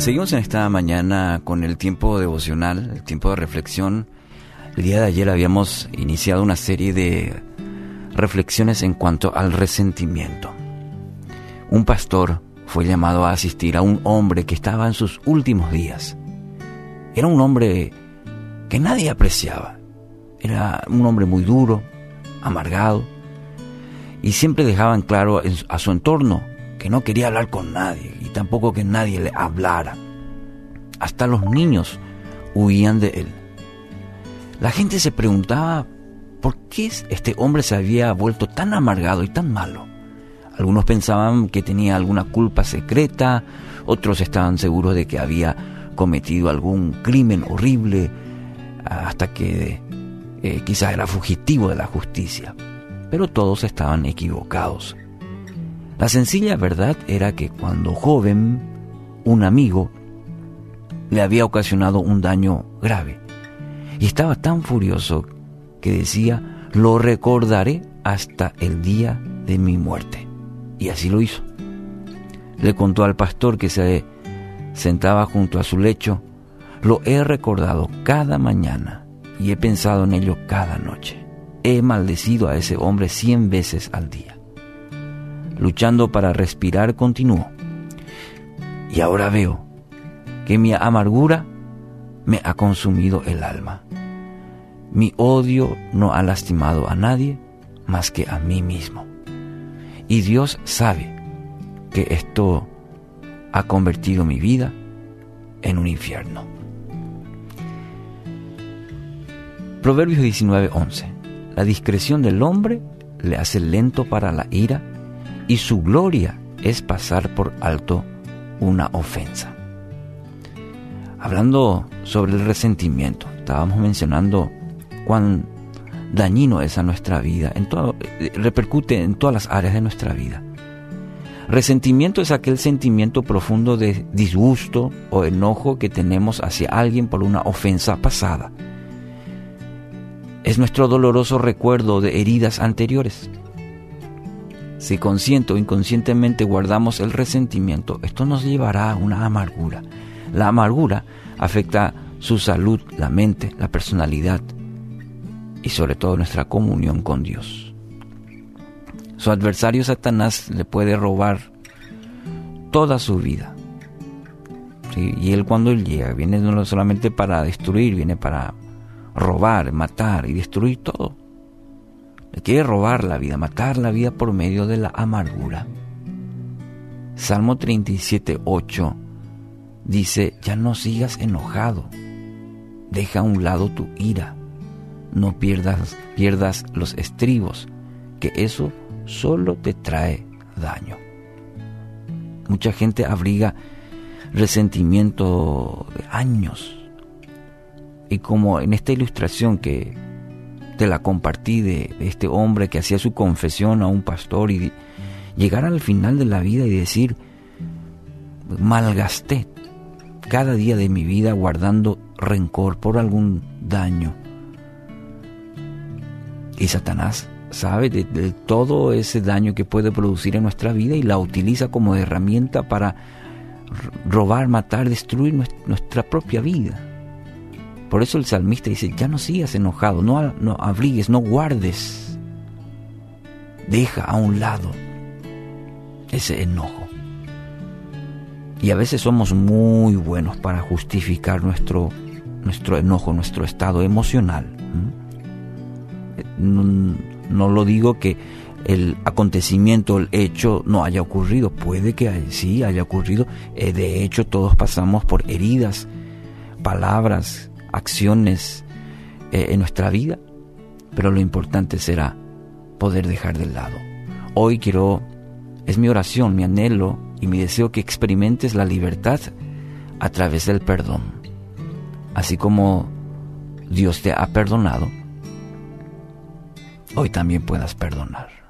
seguimos en esta mañana con el tiempo devocional, el tiempo de reflexión. El día de ayer habíamos iniciado una serie de reflexiones en cuanto al resentimiento. Un pastor fue llamado a asistir a un hombre que estaba en sus últimos días. Era un hombre que nadie apreciaba. Era un hombre muy duro, amargado, y siempre dejaba en claro a su entorno que no quería hablar con nadie y tampoco que nadie le hablara. Hasta los niños huían de él. La gente se preguntaba por qué este hombre se había vuelto tan amargado y tan malo. Algunos pensaban que tenía alguna culpa secreta, otros estaban seguros de que había cometido algún crimen horrible, hasta que eh, quizás era fugitivo de la justicia. Pero todos estaban equivocados. La sencilla verdad era que cuando joven, un amigo le había ocasionado un daño grave y estaba tan furioso que decía, lo recordaré hasta el día de mi muerte. Y así lo hizo. Le contó al pastor que se sentaba junto a su lecho, lo he recordado cada mañana y he pensado en ello cada noche. He maldecido a ese hombre cien veces al día luchando para respirar, continuó. Y ahora veo que mi amargura me ha consumido el alma. Mi odio no ha lastimado a nadie más que a mí mismo. Y Dios sabe que esto ha convertido mi vida en un infierno. Proverbios 19:11. La discreción del hombre le hace lento para la ira y su gloria es pasar por alto una ofensa. Hablando sobre el resentimiento, estábamos mencionando cuán dañino es a nuestra vida, en todo, repercute en todas las áreas de nuestra vida. Resentimiento es aquel sentimiento profundo de disgusto o enojo que tenemos hacia alguien por una ofensa pasada. Es nuestro doloroso recuerdo de heridas anteriores. Si consciente o inconscientemente guardamos el resentimiento, esto nos llevará a una amargura. La amargura afecta su salud, la mente, la personalidad y sobre todo nuestra comunión con Dios. Su adversario Satanás le puede robar toda su vida. Y él cuando él llega, viene no solamente para destruir, viene para robar, matar y destruir todo. Quiere robar la vida, matar la vida por medio de la amargura. Salmo 37, 8 dice, ya no sigas enojado, deja a un lado tu ira, no pierdas, pierdas los estribos, que eso solo te trae daño. Mucha gente abriga resentimiento de años. Y como en esta ilustración que te la compartí de, este hombre que hacía su confesión a un pastor y llegar al final de la vida y decir, malgasté cada día de mi vida guardando rencor por algún daño. Y Satanás sabe de, de, todo ese daño que puede producir en nuestra vida y la utiliza como herramienta para robar, matar, destruir nuestra propia vida. Por eso el salmista dice, ya no sigas enojado, no, no abrigues, no guardes. Deja a un lado ese enojo. Y a veces somos muy buenos para justificar nuestro, nuestro enojo, nuestro estado emocional. No, no, lo digo que el acontecimiento, el hecho no haya ocurrido. Puede que sí haya ocurrido. Eh, de hecho, todos pasamos por heridas, palabras, acciones eh, en nuestra vida, pero lo importante será poder dejar de lado. Hoy quiero, es mi oración, mi anhelo y mi deseo que experimentes la libertad a través del perdón. Así como Dios te ha perdonado, hoy también puedas perdonar.